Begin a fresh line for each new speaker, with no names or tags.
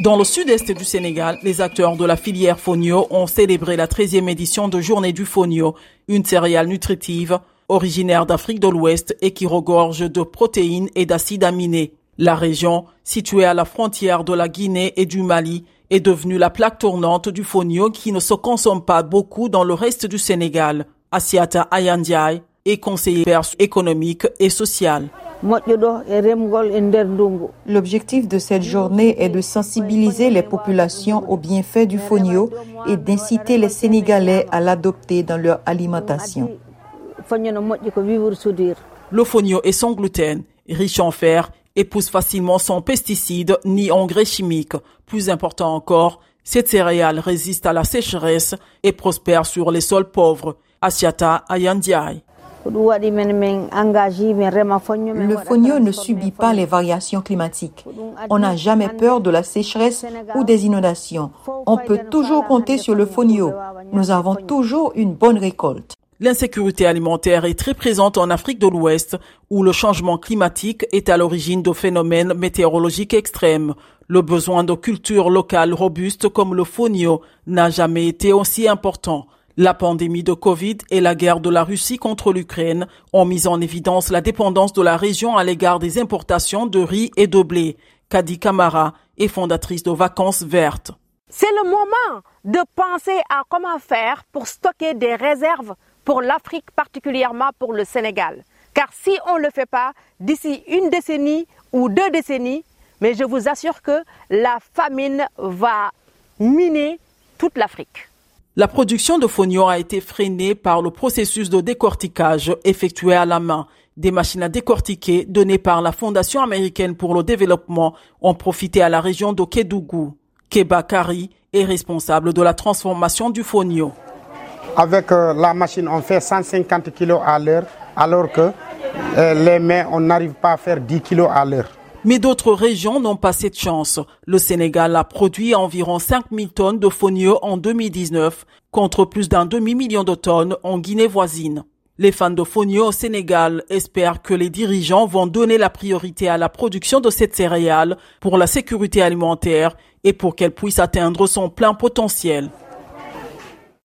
Dans le sud-est du Sénégal, les acteurs de la filière Fonio ont célébré la 13e édition de Journée du Fonio, une céréale nutritive originaire d'Afrique de l'Ouest et qui regorge de protéines et d'acides aminés. La région, située à la frontière de la Guinée et du Mali, est devenue la plaque tournante du fonio qui ne se consomme pas beaucoup dans le reste du Sénégal. Asiata Ayandiaï est conseillère économique et sociale.
L'objectif de cette journée est de sensibiliser les populations aux bienfaits du fonio et d'inciter les Sénégalais à l'adopter dans leur alimentation.
Le fonio est sans gluten, riche en fer et pousse facilement sans pesticides ni engrais chimiques. Plus important encore, cette céréale résiste à la sécheresse et prospère sur les sols pauvres. Asiata Ayandiaï.
Le fonio ne subit pas les variations climatiques. On n'a jamais peur de la sécheresse ou des inondations. On peut toujours compter sur le fonio. Nous avons toujours une bonne récolte.
L'insécurité alimentaire est très présente en Afrique de l'Ouest, où le changement climatique est à l'origine de phénomènes météorologiques extrêmes. Le besoin de cultures locales robustes comme le fonio n'a jamais été aussi important. La pandémie de Covid et la guerre de la Russie contre l'Ukraine ont mis en évidence la dépendance de la région à l'égard des importations de riz et de blé. Kadi Kamara est fondatrice de Vacances Vertes.
C'est le moment de penser à comment faire pour stocker des réserves pour l'Afrique, particulièrement pour le Sénégal. Car si on ne le fait pas, d'ici une décennie ou deux décennies, mais je vous assure que la famine va miner toute l'Afrique.
La production de fonio a été freinée par le processus de décortiquage effectué à la main. Des machines à décortiquer données par la Fondation américaine pour le développement ont profité à la région de Kédougou. Keba Kari est responsable de la transformation du fonio.
Avec euh, la machine, on fait 150 kg à l'heure, alors que euh, les mains, on n'arrive pas à faire 10 kg à l'heure.
Mais d'autres régions n'ont pas cette chance. Le Sénégal a produit environ 5000 tonnes de fonio en 2019, contre plus d'un demi-million de tonnes en Guinée voisine. Les fans de fonio au Sénégal espèrent que les dirigeants vont donner la priorité à la production de cette céréale pour la sécurité alimentaire et pour qu'elle puisse atteindre son plein potentiel.